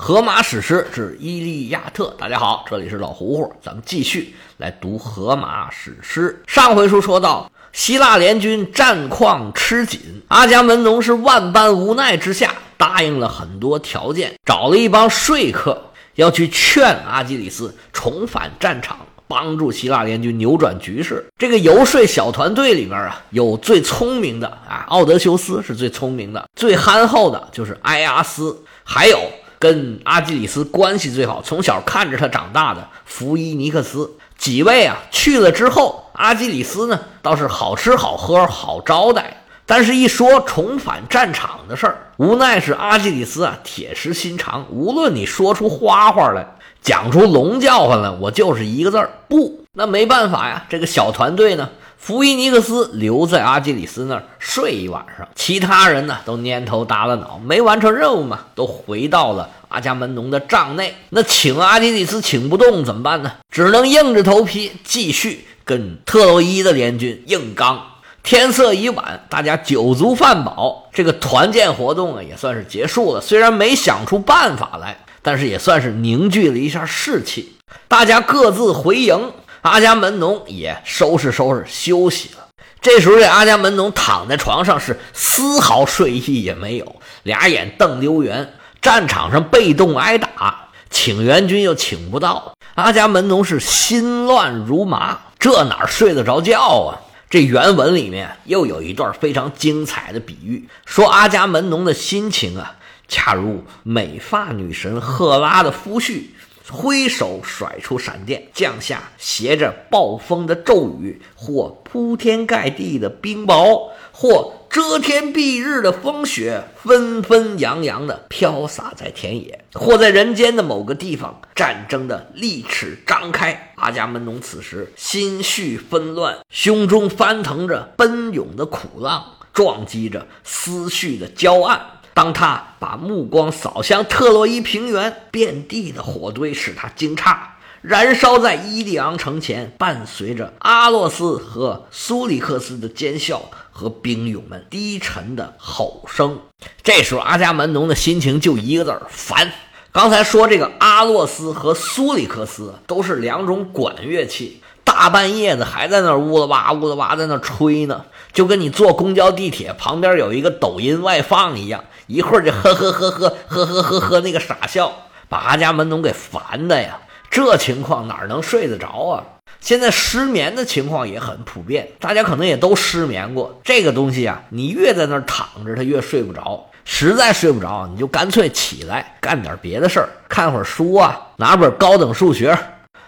荷马史诗之《伊利亚特》。大家好，这里是老胡胡，咱们继续来读荷马史诗。上回书说到，希腊联军战况吃紧，阿伽门农是万般无奈之下，答应了很多条件，找了一帮说客要去劝阿基里斯重返战场。帮助希腊联军扭转局势。这个游说小团队里面啊，有最聪明的啊，奥德修斯是最聪明的，最憨厚的就是埃阿斯，还有跟阿基里斯关系最好，从小看着他长大的福伊尼克斯。几位啊去了之后，阿基里斯呢倒是好吃好喝好招待，但是一说重返战场的事儿，无奈是阿基里斯啊铁石心肠，无论你说出花花来。讲出龙叫唤来，我就是一个字儿不。那没办法呀，这个小团队呢，福伊尼克斯留在阿基里斯那儿睡一晚上，其他人呢都蔫头耷拉脑，没完成任务嘛，都回到了阿伽门农的帐内。那请阿基里斯请不动怎么办呢？只能硬着头皮继续跟特洛伊的联军硬刚。天色已晚，大家酒足饭饱，这个团建活动啊也算是结束了。虽然没想出办法来。但是也算是凝聚了一下士气，大家各自回营，阿伽门农也收拾收拾休息了。这时候，这阿伽门农躺在床上是丝毫睡意也没有，俩眼瞪溜圆。战场上被动挨打，请援军又请不到，阿伽门农是心乱如麻，这哪睡得着觉啊？这原文里面又有一段非常精彩的比喻，说阿伽门农的心情啊。恰如美发女神赫拉的夫婿挥手甩出闪电，降下携着暴风的骤雨，或铺天盖地的冰雹，或遮天蔽日的风雪，纷纷扬扬的飘洒在田野，或在人间的某个地方，战争的利齿张开。阿伽门农此时心绪纷乱，胸中翻腾着奔涌的苦浪，撞击着思绪的礁岸。当他把目光扫向特洛伊平原，遍地的火堆使他惊诧，燃烧在伊利昂城前，伴随着阿洛斯和苏里克斯的尖笑和兵勇们低沉的吼声。这时候，阿伽门农的心情就一个字儿：烦。刚才说这个阿洛斯和苏里克斯都是两种管乐器。大半夜的还在那呜啦哇呜啦哇在那吹呢，就跟你坐公交地铁旁边有一个抖音外放一样，一会儿就呵呵呵呵呵呵呵呵那个傻笑，把阿伽门农给烦的呀。这情况哪能睡得着啊？现在失眠的情况也很普遍，大家可能也都失眠过。这个东西啊，你越在那躺着，他越睡不着。实在睡不着，你就干脆起来干点别的事儿，看会儿书啊，拿本高等数学。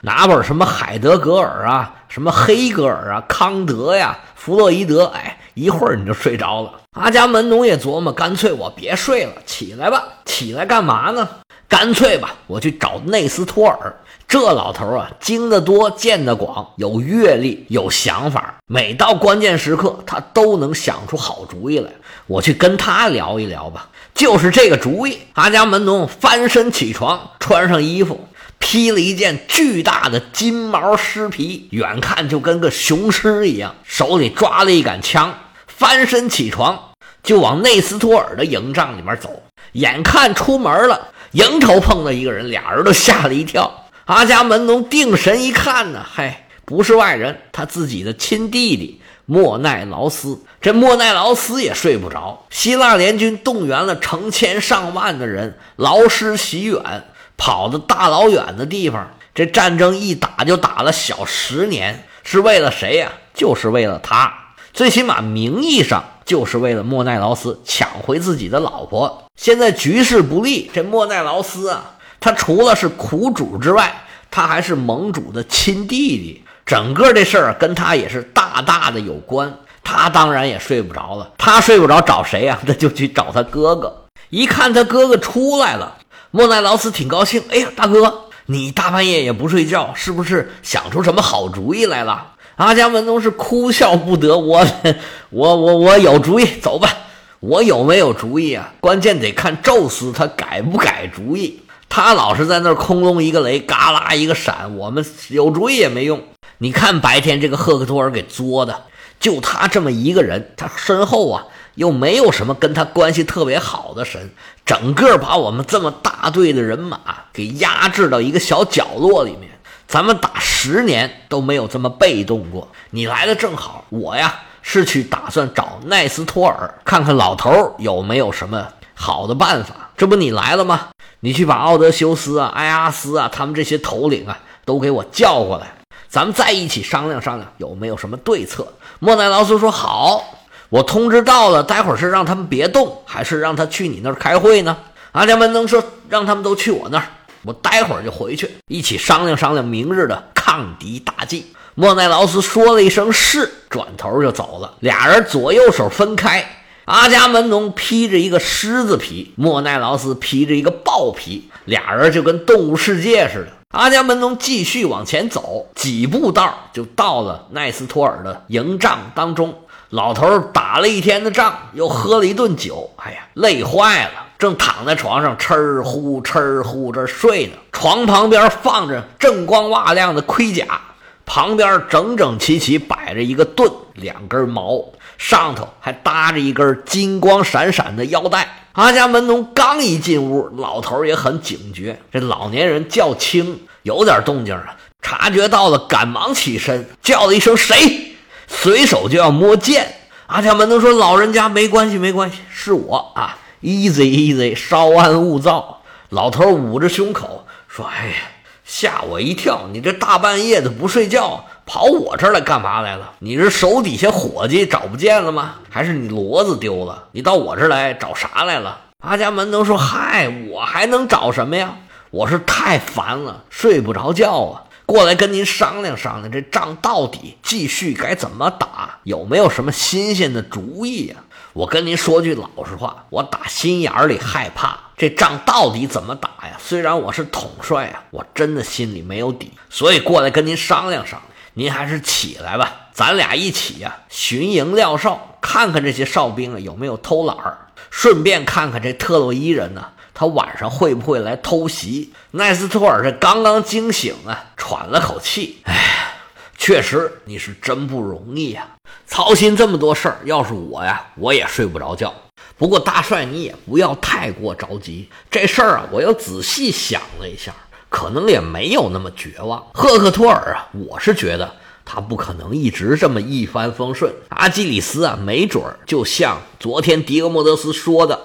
拿本什么海德格尔啊，什么黑格尔啊，康德呀，弗洛伊德，哎，一会儿你就睡着了。阿伽门农也琢磨，干脆我别睡了，起来吧。起来干嘛呢？干脆吧，我去找内斯托尔。这老头啊，经得多，见得广，有阅历，有想法。每到关键时刻，他都能想出好主意来。我去跟他聊一聊吧。就是这个主意。阿伽门农翻身起床，穿上衣服。披了一件巨大的金毛狮皮，远看就跟个雄狮一样，手里抓了一杆枪，翻身起床就往内斯托尔的营帐里面走。眼看出门了，迎头碰到一个人，俩人都吓了一跳。阿伽门农定神一看呢，嗨，不是外人，他自己的亲弟弟莫奈劳斯。这莫奈劳斯也睡不着。希腊联军动员了成千上万的人，劳师袭远。跑的大老远的地方，这战争一打就打了小十年，是为了谁呀？就是为了他，最起码名义上就是为了莫奈劳斯抢回自己的老婆。现在局势不利，这莫奈劳斯啊，他除了是苦主之外，他还是盟主的亲弟弟，整个这事儿跟他也是大大的有关。他当然也睡不着了，他睡不着找谁呀？那就去找他哥哥。一看他哥哥出来了。莫奈劳斯挺高兴，哎呀，大哥，你大半夜也不睡觉，是不是想出什么好主意来了？阿伽门农是哭笑不得，我，我，我，我有主意，走吧。我有没有主意啊？关键得看宙斯他改不改主意。他老是在那儿空中一个雷，嘎啦一个闪，我们有主意也没用。你看白天这个赫克托尔给作的，就他这么一个人，他身后啊又没有什么跟他关系特别好的神，整个把我们这么大队的人马给压制到一个小角落里面。咱们打十年都没有这么被动过。你来的正好，我呀是去打算找奈斯托尔，看看老头有没有什么好的办法。这不你来了吗？你去把奥德修斯啊、埃阿斯啊，他们这些头领啊，都给我叫过来，咱们再一起商量商量，有没有什么对策？莫奈劳斯说：“好，我通知到了，待会儿是让他们别动，还是让他去你那儿开会呢？”阿伽门农说：“让他们都去我那儿，我待会儿就回去，一起商量商量明日的抗敌大计。”莫奈劳斯说了一声“是”，转头就走了。俩人左右手分开。阿伽门农披着一个狮子皮，莫奈劳斯披着一个豹皮，俩人就跟动物世界似的。阿伽门农继续往前走，几步道就到了奈斯托尔的营帐当中。老头打了一天的仗，又喝了一顿酒，哎呀，累坏了，正躺在床上哧呼哧呼这睡呢。床旁边放着锃光瓦亮的盔甲，旁边整整齐齐摆着一个盾，两根矛。上头还搭着一根金光闪闪的腰带。阿伽门农刚一进屋，老头也很警觉。这老年人叫轻，有点动静啊，察觉到了，赶忙起身，叫了一声“谁”，随手就要摸剑。阿伽门农说：“老人家，没关系，没关系，是我啊，easy easy，稍安勿躁。”老头捂着胸口说：“哎呀，吓我一跳！你这大半夜的不睡觉。”跑我这儿来干嘛来了？你是手底下伙计找不见了吗？还是你骡子丢了？你到我这儿来找啥来了？阿伽门农说：“嗨，我还能找什么呀？我是太烦了，睡不着觉啊，过来跟您商量商量，这仗到底继续该怎么打？有没有什么新鲜的主意呀？我跟您说句老实话，我打心眼里害怕，这仗到底怎么打呀？虽然我是统帅啊，我真的心里没有底，所以过来跟您商量商量。”您还是起来吧，咱俩一起呀巡营撂哨，看看这些哨兵啊有没有偷懒儿，顺便看看这特洛伊人呢，他晚上会不会来偷袭？奈斯托尔这刚刚惊醒啊，喘了口气，哎，确实你是真不容易呀，操心这么多事儿，要是我呀，我也睡不着觉。不过大帅你也不要太过着急，这事儿啊，我又仔细想了一下。可能也没有那么绝望，赫克托尔啊，我是觉得他不可能一直这么一帆风顺。阿基里斯啊，没准儿就像昨天迪俄莫德斯说的，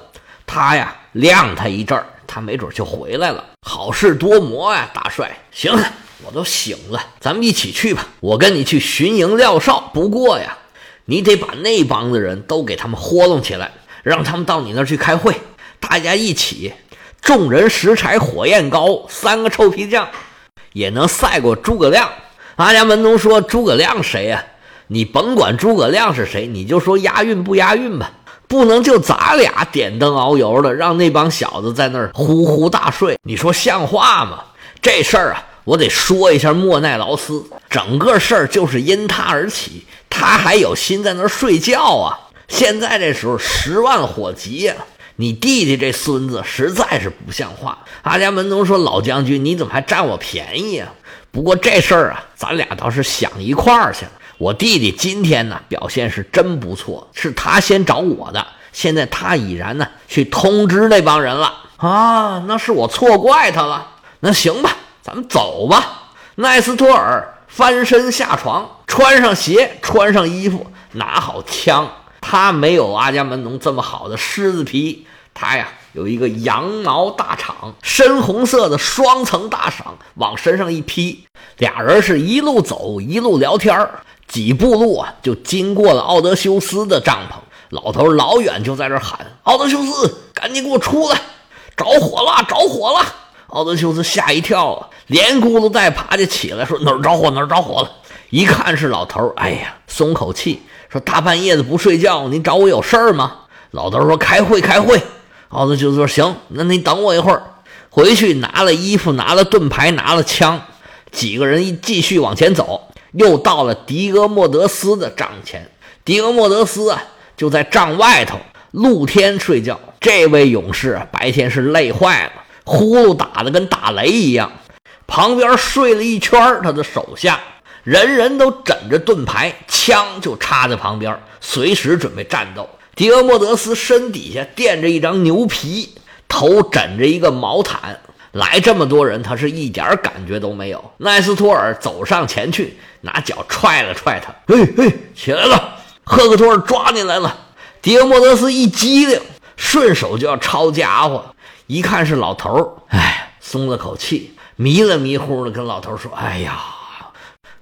他呀晾他一阵儿，他没准就回来了。好事多磨呀，大帅。行了，我都醒了，咱们一起去吧。我跟你去巡营撂哨。不过呀，你得把那帮子人都给他们豁弄起来，让他们到你那儿去开会，大家一起。众人拾柴火焰高，三个臭皮匠也能赛过诸葛亮。阿伽门农说：“诸葛亮谁呀？你甭管诸葛亮是谁，你就说押韵不押韵吧。不能就咱俩点灯熬油的，让那帮小子在那儿呼呼大睡。你说像话吗？这事儿啊，我得说一下莫奈劳斯。整个事儿就是因他而起，他还有心在那儿睡觉啊。现在这时候十万火急呀。”你弟弟这孙子实在是不像话。阿伽门农说：“老将军，你怎么还占我便宜啊？不过这事儿啊，咱俩倒是想一块儿去了。我弟弟今天呢表现是真不错，是他先找我的。现在他已然呢去通知那帮人了啊，那是我错怪他了。那行吧，咱们走吧。”奈斯托尔翻身下床，穿上鞋，穿上衣服，拿好枪。他没有阿伽门农这么好的狮子皮，他呀有一个羊毛大氅，深红色的双层大氅，往身上一披，俩人是一路走一路聊天几步路啊就经过了奥德修斯的帐篷。老头老远就在这喊：“奥德修斯，赶紧给我出来！着火了，着火了！”奥德修斯吓一跳啊，连咕噜带爬就起来，说：“哪儿着火？哪儿着火了？”一看是老头，哎呀，松口气。说大半夜的不睡觉，你找我有事儿吗？老头说开会开会。奥德修斯说行，那你等我一会儿。回去拿了衣服，拿了盾牌，拿了枪，几个人一继续往前走，又到了狄俄莫德斯的帐前。狄俄莫德斯啊，就在帐外头露天睡觉。这位勇士白天是累坏了，呼噜打的跟打雷一样。旁边睡了一圈他的手下。人人都枕着盾牌，枪就插在旁边，随时准备战斗。迪俄莫德斯身底下垫着一张牛皮，头枕着一个毛毯。来这么多人，他是一点感觉都没有。奈斯托尔走上前去，拿脚踹了踹他：“嘿嘿，起来了！”赫克托尔抓进来了。迪俄莫德斯一激灵，顺手就要抄家伙，一看是老头儿，哎，松了口气，迷了迷糊的跟老头说：“哎呀，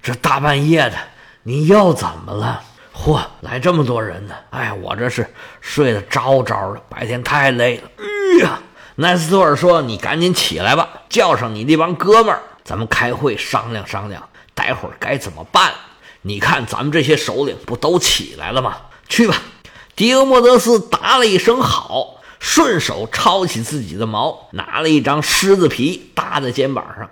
这大半夜的，你又怎么了？嚯，来这么多人呢！哎，我这是睡得着着的，白天太累了。哎呀！”奈斯托尔说：“你赶紧起来吧，叫上你那帮哥们儿，咱们开会商量商量，待会儿该怎么办。你看咱们这些首领不都起来了吗？去吧。”迪俄莫德斯答了一声好，顺手抄起自己的矛，拿了一张狮子皮搭在肩膀上，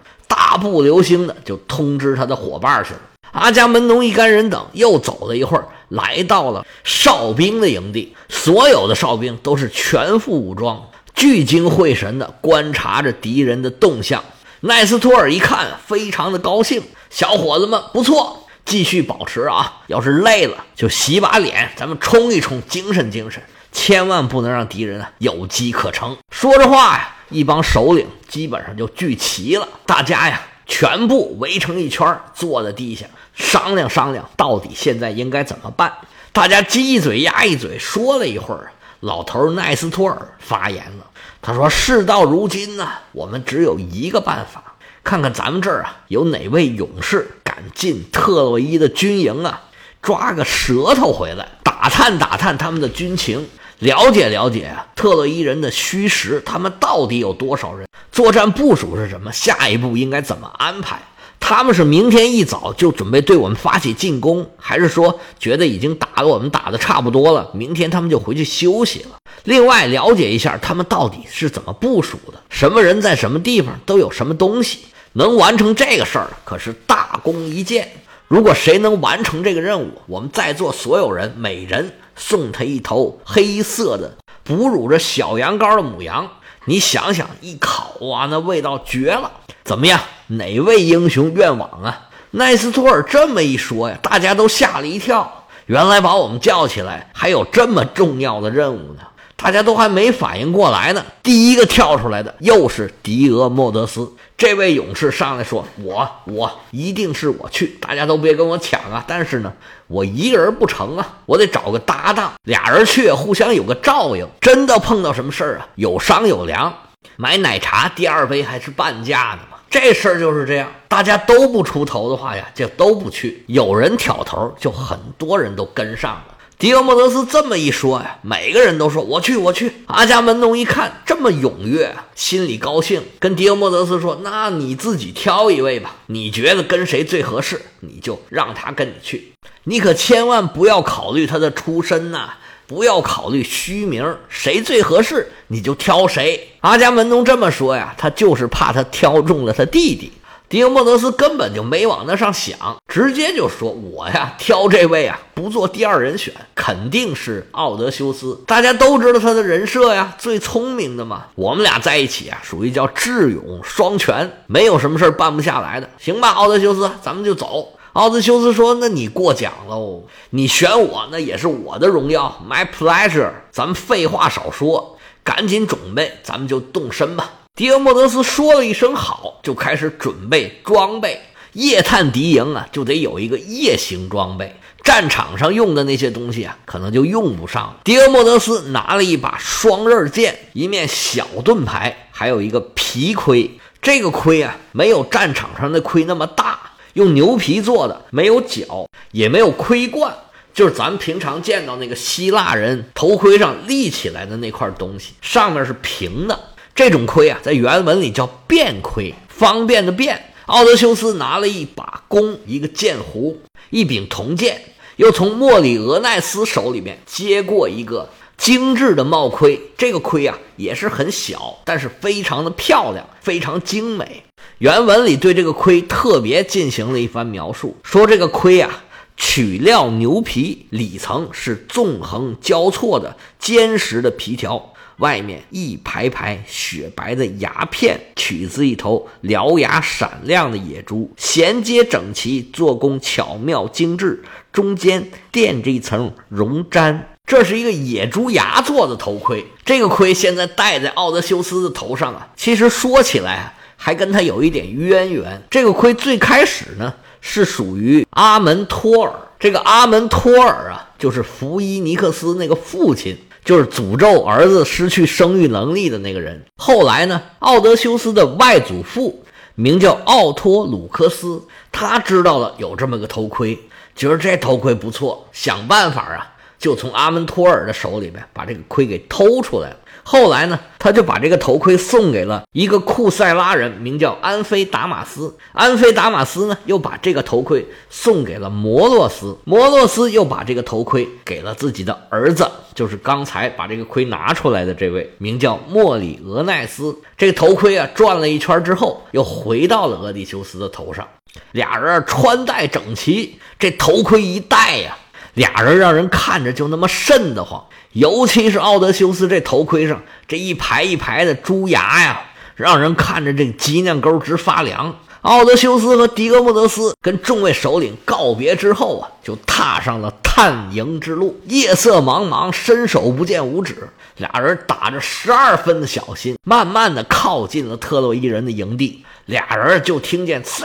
大步流星的就通知他的伙伴去了。阿伽门农一干人等又走了一会儿，来到了哨兵的营地，所有的哨兵都是全副武装。聚精会神地观察着敌人的动向。奈斯托尔一看，非常的高兴。小伙子们，不错，继续保持啊！要是累了，就洗把脸，咱们冲一冲，精神精神。千万不能让敌人啊有机可乘。说着话呀，一帮首领基本上就聚齐了。大家呀，全部围成一圈，坐在地下商量商量，到底现在应该怎么办。大家鸡一嘴鸭一嘴，说了一会儿，老头奈斯托尔发言了。他说：“事到如今呢，我们只有一个办法，看看咱们这儿啊有哪位勇士敢进特洛伊的军营啊，抓个舌头回来，打探打探他们的军情，了解了解特洛伊人的虚实，他们到底有多少人，作战部署是什么，下一步应该怎么安排。”他们是明天一早就准备对我们发起进攻，还是说觉得已经打了我们打的差不多了，明天他们就回去休息了？另外了解一下他们到底是怎么部署的，什么人在什么地方都有什么东西，能完成这个事儿可是大功一件。如果谁能完成这个任务，我们在座所有人每人送他一头黑色的哺乳着小羊羔的母羊。你想想，一烤啊，那味道绝了！怎么样？哪位英雄愿往啊？奈斯托尔这么一说呀，大家都吓了一跳。原来把我们叫起来，还有这么重要的任务呢？大家都还没反应过来呢。第一个跳出来的又是迪俄莫德斯这位勇士，上来说：“我，我一定是我去，大家都别跟我抢啊！但是呢，我一个人不成啊，我得找个搭档，俩人去，互相有个照应。真的碰到什么事儿啊，有商有量。买奶茶第二杯还是半价的嘛。这事儿就是这样，大家都不出头的话呀，就都不去。有人挑头，就很多人都跟上了。”迪俄莫德斯这么一说呀，每个人都说我去，我去。阿伽门农一看这么踊跃，心里高兴，跟迪俄莫德斯说：“那你自己挑一位吧，你觉得跟谁最合适，你就让他跟你去。你可千万不要考虑他的出身呐，不要考虑虚名，谁最合适你就挑谁。”阿伽门农这么说呀，他就是怕他挑中了他弟弟。狄俄莫德斯根本就没往那上想，直接就说：“我呀，挑这位啊，不做第二人选，肯定是奥德修斯。大家都知道他的人设呀，最聪明的嘛。我们俩在一起啊，属于叫智勇双全，没有什么事办不下来的。行吧，奥德修斯，咱们就走。”奥德修斯说：“那你过奖喽，你选我那也是我的荣耀，my pleasure。咱们废话少说，赶紧准备，咱们就动身吧。”迪俄莫德斯说了一声好，就开始准备装备。夜探敌营啊，就得有一个夜行装备。战场上用的那些东西啊，可能就用不上。了。迪俄莫德斯拿了一把双刃剑，一面小盾牌，还有一个皮盔。这个盔啊，没有战场上的盔那么大，用牛皮做的，没有角，也没有盔冠，就是咱们平常见到那个希腊人头盔上立起来的那块东西，上面是平的。这种盔啊，在原文里叫便盔，方便的便。奥德修斯拿了一把弓，一个剑壶，一柄铜剑，又从莫里俄奈斯手里面接过一个精致的帽盔。这个盔啊，也是很小，但是非常的漂亮，非常精美。原文里对这个盔特别进行了一番描述，说这个盔啊，取料牛皮，里层是纵横交错的坚实的皮条。外面一排排雪白的牙片，取自一头獠牙闪亮的野猪，衔接整齐，做工巧妙精致，中间垫着一层绒毡，这是一个野猪牙做的头盔，这个盔现在戴在奥德修斯的头上啊。其实说起来还跟他有一点渊源。这个盔最开始呢是属于阿门托尔，这个阿门托尔啊，就是福伊尼克斯那个父亲，就是诅咒儿子失去生育能力的那个人。后来呢，奥德修斯的外祖父名叫奥托鲁克斯，他知道了有这么个头盔，觉得这头盔不错，想办法啊。就从阿门托尔的手里边把这个盔给偷出来了。后来呢，他就把这个头盔送给了一个库塞拉人，名叫安菲达马斯。安菲达马斯呢，又把这个头盔送给了摩洛斯。摩洛斯又把这个头盔给了自己的儿子，就是刚才把这个盔拿出来的这位，名叫莫里俄奈斯。这个头盔啊，转了一圈之后，又回到了俄狄修斯的头上。俩人穿戴整齐，这头盔一戴呀。俩人让人看着就那么瘆得慌，尤其是奥德修斯这头盔上这一排一排的猪牙呀，让人看着这脊梁沟直发凉。奥德修斯和狄俄莫德斯跟众位首领告别之后啊，就踏上了探营之路。夜色茫茫，伸手不见五指，俩人打着十二分的小心，慢慢的靠近了特洛伊人的营地。俩人就听见“呲”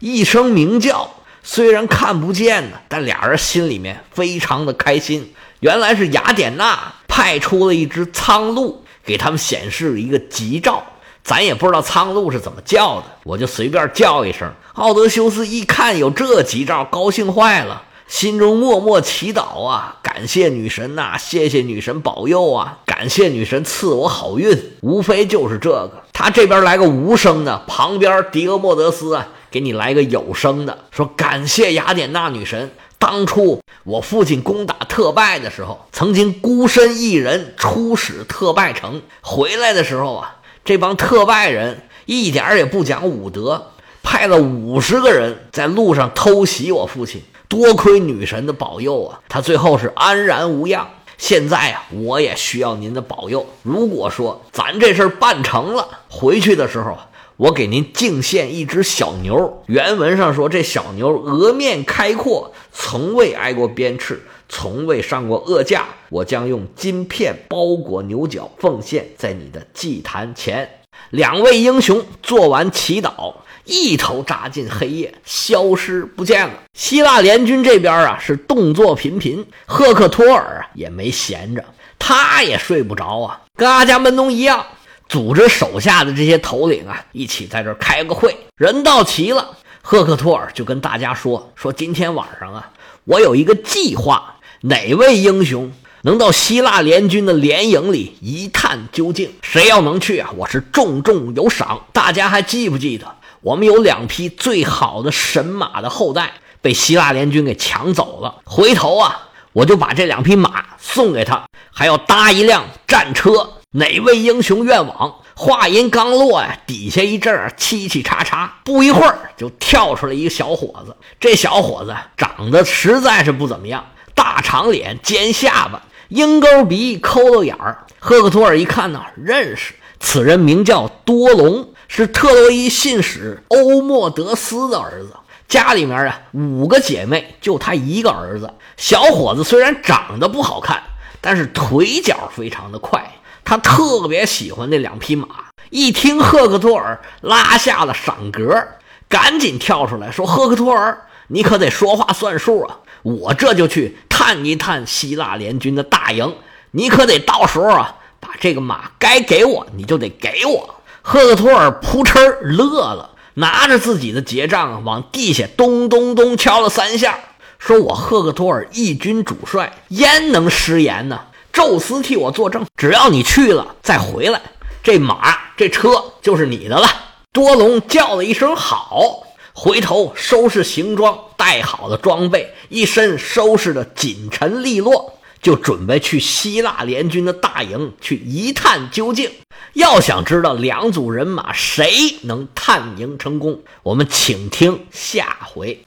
一声鸣叫。虽然看不见呢，但俩人心里面非常的开心。原来是雅典娜派出了一只苍鹭，给他们显示了一个吉兆。咱也不知道苍鹭是怎么叫的，我就随便叫一声。奥德修斯一看有这吉兆，高兴坏了，心中默默祈祷啊，感谢女神呐，谢谢女神保佑啊，感谢女神赐我好运。无非就是这个。他这边来个无声的，旁边狄俄莫德斯啊。给你来个有声的，说感谢雅典娜女神。当初我父亲攻打特拜的时候，曾经孤身一人出使特拜城，回来的时候啊，这帮特拜人一点也不讲武德，派了五十个人在路上偷袭我父亲。多亏女神的保佑啊，他最后是安然无恙。现在啊，我也需要您的保佑。如果说咱这事儿办成了，回去的时候啊。我给您敬献一只小牛。原文上说，这小牛额面开阔，从未挨过鞭笞，从未上过恶架。我将用金片包裹牛角，奉献在你的祭坛前。两位英雄做完祈祷，一头扎进黑夜，消失不见了。希腊联军这边啊，是动作频频。赫克托尔啊，也没闲着，他也睡不着啊，跟阿伽门农一样。组织手下的这些头领啊，一起在这开个会。人到齐了，赫克托尔就跟大家说：“说今天晚上啊，我有一个计划，哪位英雄能到希腊联军的联营里一探究竟？谁要能去啊，我是重重有赏。大家还记不记得，我们有两匹最好的神马的后代被希腊联军给抢走了？回头啊，我就把这两匹马送给他，还要搭一辆战车。”哪位英雄愿往？话音刚落呀，底下一阵儿嘁嘁喳喳，不一会儿就跳出来一个小伙子。这小伙子长得实在是不怎么样，大长脸、尖下巴、鹰钩鼻、抠漏眼儿。赫克托尔一看呢，认识，此人名叫多隆，是特洛伊信使欧莫德斯的儿子。家里面啊，五个姐妹，就他一个儿子。小伙子虽然长得不好看，但是腿脚非常的快。他特别喜欢那两匹马，一听赫克托尔拉下了赏格，赶紧跳出来说：“赫克托尔，你可得说话算数啊！我这就去探一探希腊联军的大营，你可得到时候啊，把这个马该给我，你就得给我。”赫克托尔扑哧乐了，拿着自己的结账往地下咚咚咚敲了三下，说：“我赫克托尔一军主帅，焉能失言呢？”宙斯替我作证，只要你去了再回来，这马这车就是你的了。多隆叫了一声好，回头收拾行装，带好了装备，一身收拾的紧沉利落，就准备去希腊联军的大营去一探究竟。要想知道两组人马谁能探营成功，我们请听下回。